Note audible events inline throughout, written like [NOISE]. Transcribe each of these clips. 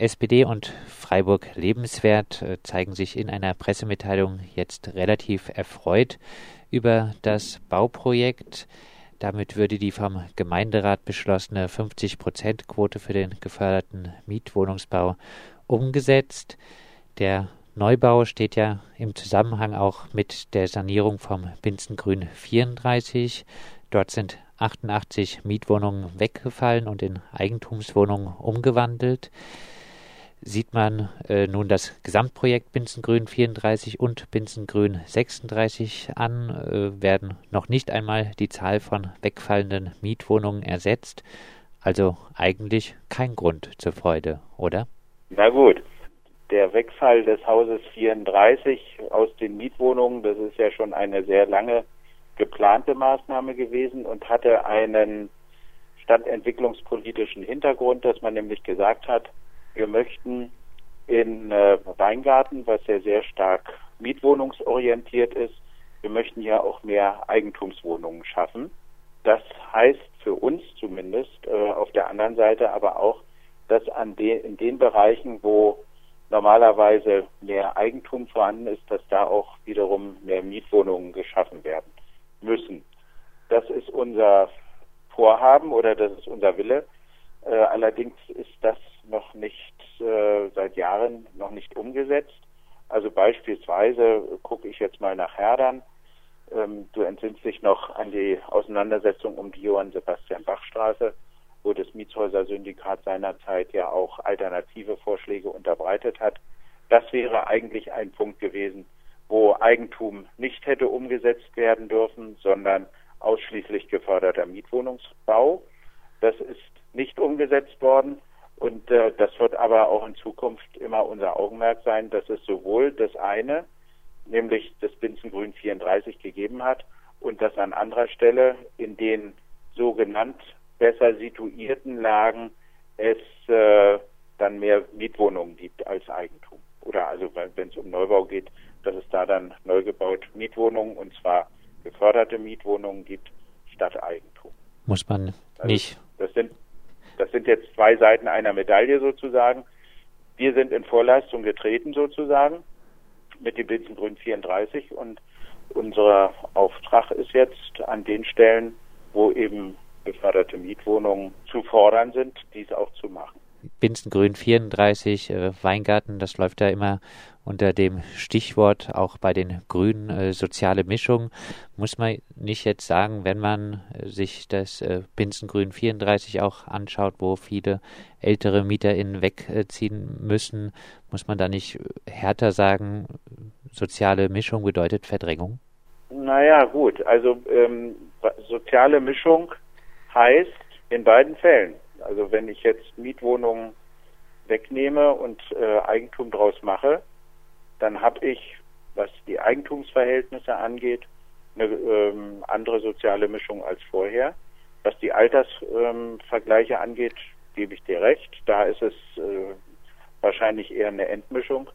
SPD und Freiburg Lebenswert äh, zeigen sich in einer Pressemitteilung jetzt relativ erfreut über das Bauprojekt. Damit würde die vom Gemeinderat beschlossene 50-Prozent-Quote für den geförderten Mietwohnungsbau umgesetzt. Der Neubau steht ja im Zusammenhang auch mit der Sanierung vom Binzengrün 34. Dort sind 88 Mietwohnungen weggefallen und in Eigentumswohnungen umgewandelt sieht man äh, nun das Gesamtprojekt Binzengrün 34 und Binzengrün 36 an, äh, werden noch nicht einmal die Zahl von wegfallenden Mietwohnungen ersetzt. Also eigentlich kein Grund zur Freude, oder? Na gut, der Wegfall des Hauses 34 aus den Mietwohnungen, das ist ja schon eine sehr lange geplante Maßnahme gewesen und hatte einen stadtentwicklungspolitischen Hintergrund, dass man nämlich gesagt hat, wir möchten in äh, Weingarten, was ja sehr stark mietwohnungsorientiert ist, wir möchten ja auch mehr Eigentumswohnungen schaffen. Das heißt für uns zumindest äh, auf der anderen Seite aber auch, dass an de in den Bereichen, wo normalerweise mehr Eigentum vorhanden ist, dass da auch wiederum mehr Mietwohnungen geschaffen werden müssen. Das ist unser Vorhaben oder das ist unser Wille. Äh, allerdings ist das noch nicht äh, seit Jahren noch nicht umgesetzt. Also beispielsweise gucke ich jetzt mal nach Herdern. Ähm, du entsinnst dich noch an die Auseinandersetzung um die Johann Sebastian Bach Straße, wo das Mietshäuser-Syndikat seinerzeit ja auch alternative Vorschläge unterbreitet hat. Das wäre eigentlich ein Punkt gewesen, wo Eigentum nicht hätte umgesetzt werden dürfen, sondern ausschließlich geförderter Mietwohnungsbau. Das ist nicht umgesetzt worden. Und äh, das wird aber auch in Zukunft immer unser Augenmerk sein, dass es sowohl das eine, nämlich das Binzengrün 34 gegeben hat und dass an anderer Stelle in den sogenannt besser situierten Lagen es äh, dann mehr Mietwohnungen gibt als Eigentum. Oder also wenn es um Neubau geht, dass es da dann neu gebaut Mietwohnungen und zwar geförderte Mietwohnungen gibt statt Eigentum. Muss man also nicht. Das sind das sind jetzt zwei Seiten einer Medaille sozusagen. Wir sind in Vorleistung getreten sozusagen mit dem Binzengrün 34 und unser Auftrag ist jetzt an den Stellen, wo eben geförderte Mietwohnungen zu fordern sind, dies auch zu machen. Binzengrün 34, äh, Weingarten, das läuft ja immer unter dem Stichwort auch bei den Grünen äh, soziale Mischung. Muss man nicht jetzt sagen, wenn man äh, sich das äh, Binzengrün 34 auch anschaut, wo viele ältere MieterInnen wegziehen müssen, muss man da nicht härter sagen, soziale Mischung bedeutet Verdrängung? Naja, gut. Also ähm, soziale Mischung heißt in beiden Fällen also wenn ich jetzt Mietwohnungen wegnehme und äh, Eigentum draus mache, dann habe ich, was die Eigentumsverhältnisse angeht, eine ähm, andere soziale Mischung als vorher. Was die Altersvergleiche ähm, angeht, gebe ich dir recht. Da ist es äh, wahrscheinlich eher eine Endmischung.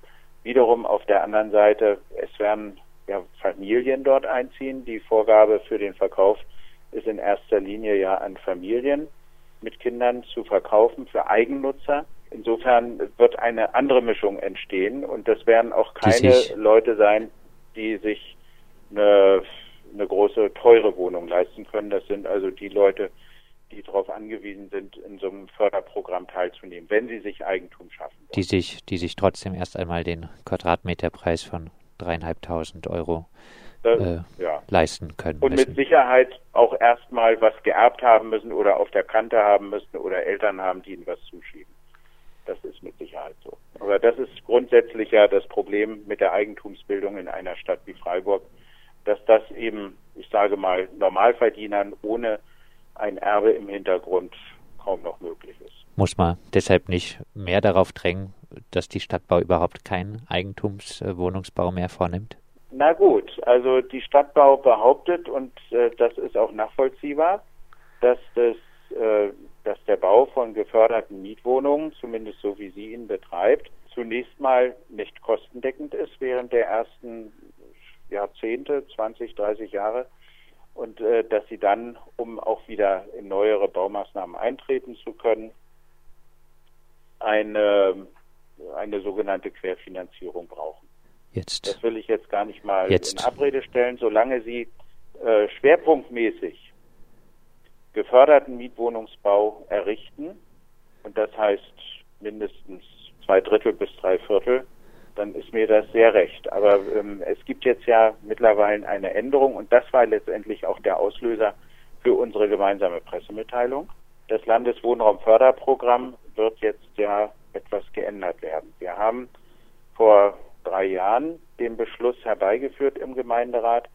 Wiederum auf der anderen Seite, es werden ja Familien dort einziehen. Die Vorgabe für den Verkauf ist in erster Linie ja an Familien mit Kindern zu verkaufen für Eigennutzer. Insofern wird eine andere Mischung entstehen und das werden auch keine Leute sein, die sich eine, eine große, teure Wohnung leisten können. Das sind also die Leute, die darauf angewiesen sind, in so einem Förderprogramm teilzunehmen, wenn sie sich Eigentum schaffen. Die sich, die sich trotzdem erst einmal den Quadratmeterpreis von dreieinhalbtausend Euro äh, ja. leisten können. Und müssen. mit Sicherheit auch erstmal was geerbt haben müssen oder auf der Kante haben müssen oder Eltern haben, die ihnen was zuschieben. Das ist mit Sicherheit so. Aber das ist grundsätzlich ja das Problem mit der Eigentumsbildung in einer Stadt wie Freiburg, dass das eben, ich sage mal, Normalverdienern ohne ein Erbe im Hintergrund kaum noch möglich ist. Muss man deshalb nicht mehr darauf drängen, dass die Stadtbau überhaupt keinen Eigentumswohnungsbau mehr vornimmt? Na gut, also die Stadtbau behauptet, und äh, das ist auch nachvollziehbar, dass, das, äh, dass der Bau von geförderten Mietwohnungen, zumindest so wie sie ihn betreibt, zunächst mal nicht kostendeckend ist während der ersten Jahrzehnte, 20, 30 Jahre, und äh, dass sie dann, um auch wieder in neuere Baumaßnahmen eintreten zu können, eine eine sogenannte Querfinanzierung brauchen. Jetzt. Das will ich jetzt gar nicht mal jetzt. in Abrede stellen, solange Sie äh, schwerpunktmäßig geförderten Mietwohnungsbau errichten, und das heißt mindestens zwei Drittel bis drei Viertel, dann ist mir das sehr recht. Aber ähm, es gibt jetzt ja mittlerweile eine Änderung und das war letztendlich auch der Auslöser für unsere gemeinsame Pressemitteilung. Das Landeswohnraumförderprogramm wird jetzt ja etwas geändert werden. Wir haben vor drei Jahren den Herbeigeführt im Gemeinderat,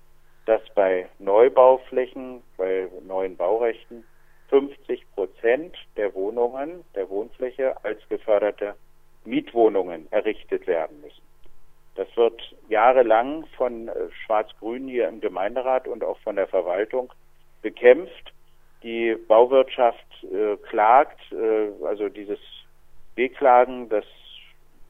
dass bei Neubauflächen, bei neuen Baurechten 50 Prozent der Wohnungen, der Wohnfläche als geförderte Mietwohnungen errichtet werden müssen. Das wird jahrelang von äh, Schwarz-Grün hier im Gemeinderat und auch von der Verwaltung bekämpft. Die Bauwirtschaft äh, klagt, äh, also dieses Wehklagen, das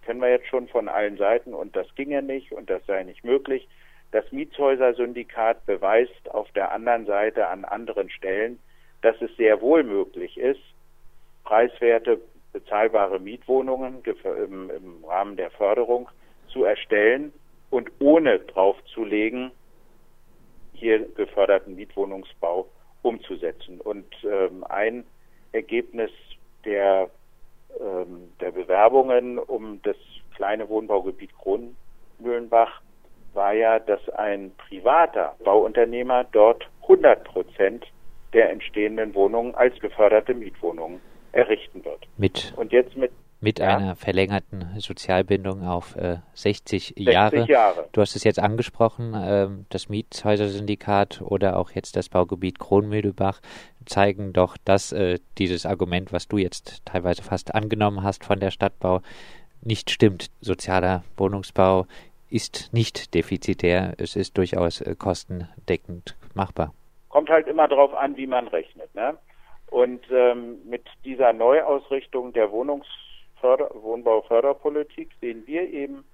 kennen wir jetzt schon von allen Seiten und das ginge nicht und das sei nicht möglich. Das Mietshäuser-Syndikat beweist auf der anderen Seite an anderen Stellen, dass es sehr wohl möglich ist, preiswerte, bezahlbare Mietwohnungen im, im Rahmen der Förderung zu erstellen und ohne draufzulegen, hier geförderten Mietwohnungsbau umzusetzen. Und ähm, ein Ergebnis der, der Bewerbungen um das kleine Wohnbaugebiet Kronmühlenbach war ja, dass ein privater Bauunternehmer dort 100 Prozent der entstehenden Wohnungen als geförderte Mietwohnungen errichten wird. Mit und jetzt mit mit ja. einer verlängerten Sozialbindung auf äh, 60, 60 Jahre. Jahre. Du hast es jetzt angesprochen, äh, das Mietshäuser-Syndikat oder auch jetzt das Baugebiet Kronmühlbach zeigen doch, dass äh, dieses Argument, was du jetzt teilweise fast angenommen hast von der Stadtbau, nicht stimmt. Sozialer Wohnungsbau ist nicht defizitär, es ist durchaus äh, kostendeckend machbar. Kommt halt immer darauf an, wie man rechnet. Ne? Und ähm, mit dieser Neuausrichtung der Wohnungsförder Wohnbauförderpolitik sehen wir eben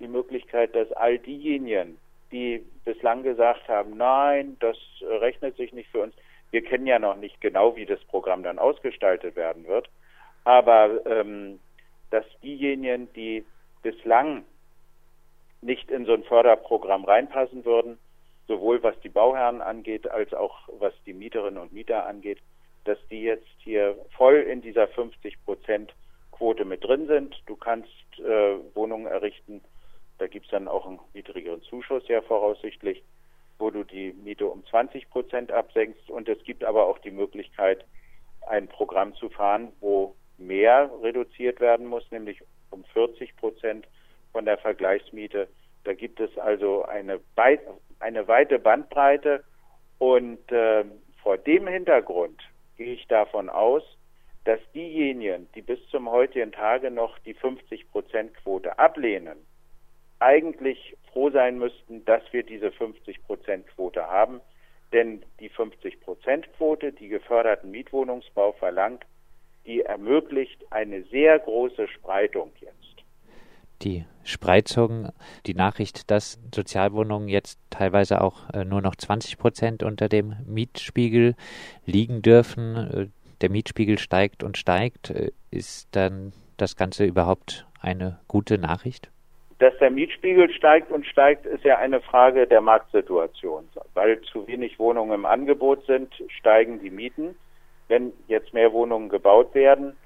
die Möglichkeit, dass all diejenigen, die bislang gesagt haben, nein, das rechnet sich nicht für uns. Wir kennen ja noch nicht genau, wie das Programm dann ausgestaltet werden wird. Aber ähm, dass diejenigen, die bislang nicht in so ein Förderprogramm reinpassen würden, sowohl was die Bauherren angeht, als auch was die Mieterinnen und Mieter angeht, dass die jetzt hier voll in dieser 50 Prozent Quote mit drin sind. Du kannst äh, Wohnungen errichten, da gibt es dann auch einen niedrigeren Zuschuss ja voraussichtlich, wo du die Miete um 20 Prozent absenkst. Und es gibt aber auch die Möglichkeit, ein Programm zu fahren, wo mehr reduziert werden muss, nämlich um 40 Prozent von der Vergleichsmiete. Da gibt es also eine, eine weite Bandbreite und äh, vor dem Hintergrund gehe ich davon aus, dass diejenigen, die bis zum heutigen Tage noch die 50-Prozent-Quote ablehnen, eigentlich froh sein müssten, dass wir diese 50-Prozent-Quote haben. Denn die 50-Prozent-Quote, die geförderten Mietwohnungsbau verlangt, die ermöglicht eine sehr große Spreitung jetzt. Die Spreizung, die Nachricht, dass Sozialwohnungen jetzt teilweise auch äh, nur noch 20 Prozent unter dem Mietspiegel liegen dürfen. Der Mietspiegel steigt und steigt. Äh, ist dann das Ganze überhaupt eine gute Nachricht? Dass der Mietspiegel steigt und steigt, ist ja eine Frage der Marktsituation. Weil zu wenig Wohnungen im Angebot sind, steigen die Mieten. Wenn jetzt mehr Wohnungen gebaut werden,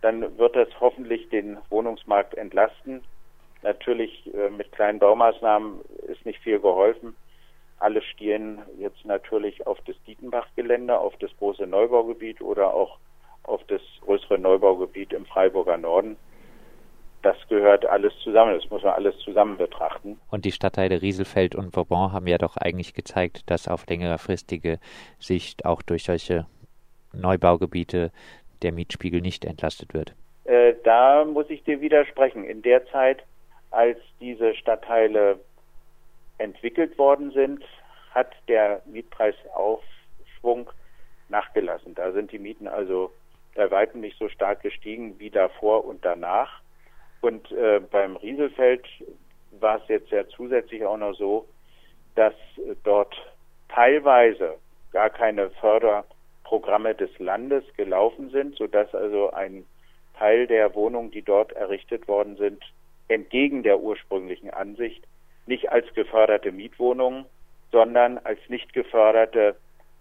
dann wird das hoffentlich den Wohnungsmarkt entlasten. Natürlich äh, mit kleinen Baumaßnahmen ist nicht viel geholfen. Alle stehen jetzt natürlich auf das Dietenbach-Gelände, auf das große Neubaugebiet oder auch auf das größere Neubaugebiet im Freiburger Norden. Das gehört alles zusammen, das muss man alles zusammen betrachten. Und die Stadtteile Rieselfeld und Vauban haben ja doch eigentlich gezeigt, dass auf längerfristige Sicht auch durch solche Neubaugebiete der Mietspiegel nicht entlastet wird. Äh, da muss ich dir widersprechen. In der Zeit, als diese Stadtteile entwickelt worden sind, hat der Mietpreisaufschwung nachgelassen. Da sind die Mieten also bei weitem nicht so stark gestiegen wie davor und danach. Und äh, beim Rieselfeld war es jetzt ja zusätzlich auch noch so, dass äh, dort teilweise gar keine Förderprogramme des Landes gelaufen sind, sodass also ein Teil der Wohnungen, die dort errichtet worden sind, entgegen der ursprünglichen Ansicht nicht als geförderte Mietwohnungen, sondern als nicht geförderte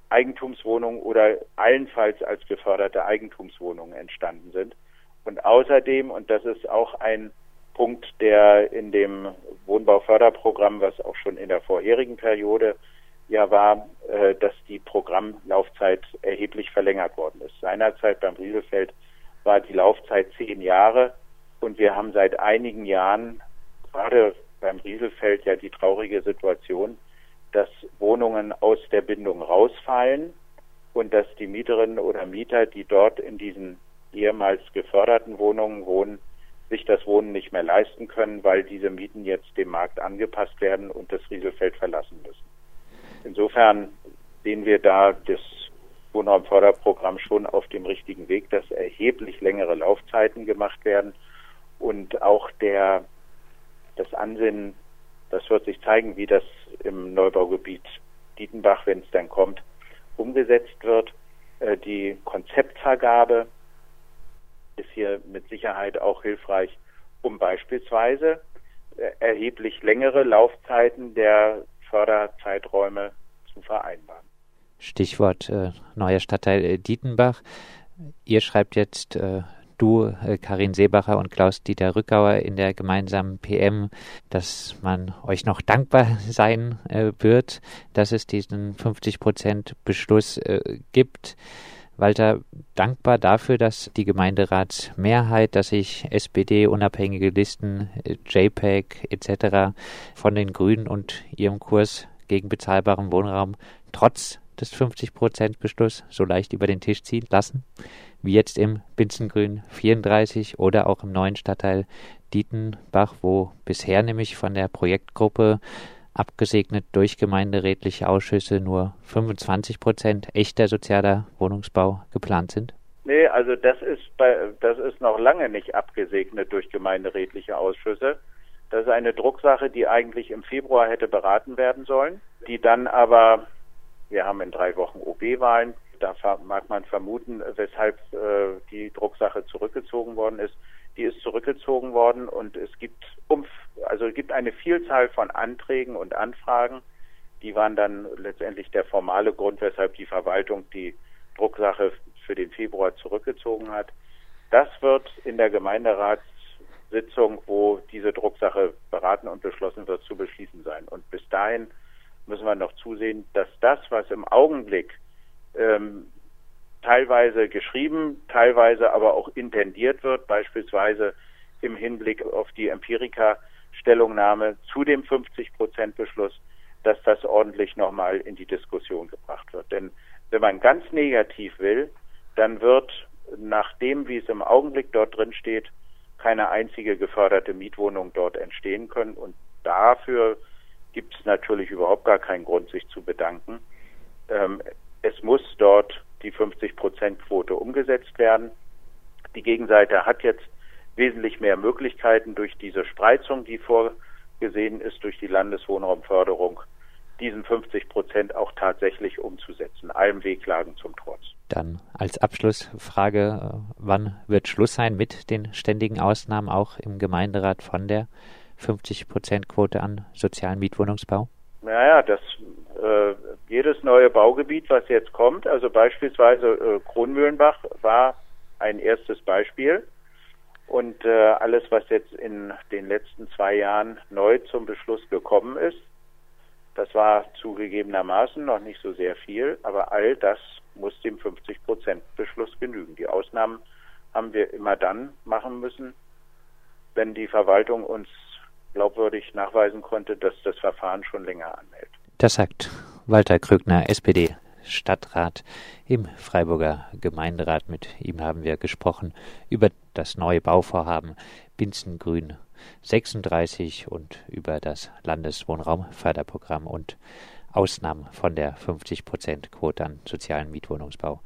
Eigentumswohnungen oder allenfalls als geförderte Eigentumswohnungen entstanden sind. Und außerdem, und das ist auch ein Punkt, der in dem Wohnbauförderprogramm, was auch schon in der vorherigen Periode ja war, äh, dass die Programmlaufzeit erheblich verlängert worden ist. Seinerzeit beim Rieselfeld war die Laufzeit zehn Jahre und wir haben seit einigen Jahren gerade beim Rieselfeld ja die traurige Situation, dass Wohnungen aus der Bindung rausfallen und dass die Mieterinnen oder Mieter, die dort in diesen ehemals geförderten Wohnungen wohnen, sich das Wohnen nicht mehr leisten können, weil diese Mieten jetzt dem Markt angepasst werden und das Rieselfeld verlassen müssen. Insofern sehen wir da das Wohnraumförderprogramm schon auf dem richtigen Weg, dass erheblich längere Laufzeiten gemacht werden und auch der das Ansinnen das wird sich zeigen, wie das im Neubaugebiet Dietenbach, wenn es dann kommt, umgesetzt wird. Äh, die Konzeptvergabe ist hier mit Sicherheit auch hilfreich, um beispielsweise äh, erheblich längere Laufzeiten der Förderzeiträume zu vereinbaren. Stichwort äh, neuer Stadtteil äh, Dietenbach. Ihr schreibt jetzt äh, du, äh, Karin Seebacher und Klaus-Dieter Rückauer in der gemeinsamen PM, dass man euch noch dankbar [LAUGHS] sein äh, wird, dass es diesen 50-Prozent-Beschluss äh, gibt. Walter, dankbar dafür, dass die Gemeinderatsmehrheit, dass sich SPD, unabhängige Listen, JPEG etc. von den Grünen und ihrem Kurs gegen bezahlbaren Wohnraum trotz des 50-Prozent-Beschluss so leicht über den Tisch ziehen lassen wie jetzt im Binzengrün 34 oder auch im neuen Stadtteil Dietenbach, wo bisher nämlich von der Projektgruppe abgesegnet durch gemeinderätliche Ausschüsse nur 25 Prozent echter sozialer Wohnungsbau geplant sind? Nee, also das ist bei, das ist noch lange nicht abgesegnet durch gemeinderätliche Ausschüsse. Das ist eine Drucksache, die eigentlich im Februar hätte beraten werden sollen, die dann aber, wir haben in drei Wochen OB-Wahlen, da mag man vermuten, weshalb äh, die Drucksache zurückgezogen worden ist. Die ist zurückgezogen worden und es gibt um, also es gibt eine Vielzahl von Anträgen und Anfragen. Die waren dann letztendlich der formale Grund, weshalb die Verwaltung die Drucksache für den Februar zurückgezogen hat. Das wird in der Gemeinderatssitzung, wo diese Drucksache beraten und beschlossen wird, zu beschließen sein. Und bis dahin müssen wir noch zusehen, dass das, was im Augenblick ähm, teilweise geschrieben, teilweise aber auch intendiert wird, beispielsweise im Hinblick auf die Empirika-Stellungnahme zu dem 50-Prozent-Beschluss, dass das ordentlich nochmal in die Diskussion gebracht wird. Denn wenn man ganz negativ will, dann wird nach dem, wie es im Augenblick dort drin steht, keine einzige geförderte Mietwohnung dort entstehen können. Und dafür gibt es natürlich überhaupt gar keinen Grund, sich zu bedanken. Ähm, es muss dort die 50-Prozent-Quote umgesetzt werden. Die Gegenseite hat jetzt wesentlich mehr Möglichkeiten durch diese Spreizung, die vorgesehen ist durch die Landeswohnraumförderung, diesen 50 Prozent auch tatsächlich umzusetzen, allem Weglagen zum Trotz. Dann als Abschlussfrage, äh, wann wird Schluss sein mit den ständigen Ausnahmen auch im Gemeinderat von der 50 Prozent Quote an sozialen Mietwohnungsbau? Naja, das äh, jedes neue Baugebiet, was jetzt kommt, also beispielsweise äh, Kronmühlenbach war ein erstes Beispiel. Und äh, alles, was jetzt in den letzten zwei Jahren neu zum Beschluss gekommen ist, das war zugegebenermaßen noch nicht so sehr viel, aber all das muss dem 50-Prozent-Beschluss genügen. Die Ausnahmen haben wir immer dann machen müssen, wenn die Verwaltung uns glaubwürdig nachweisen konnte, dass das Verfahren schon länger anhält. Das sagt Walter Krögner, SPD. Stadtrat im Freiburger Gemeinderat. Mit ihm haben wir gesprochen über das neue Bauvorhaben Binzengrün 36 und über das Landeswohnraumförderprogramm und Ausnahmen von der 50 Prozent Quote an sozialen Mietwohnungsbau.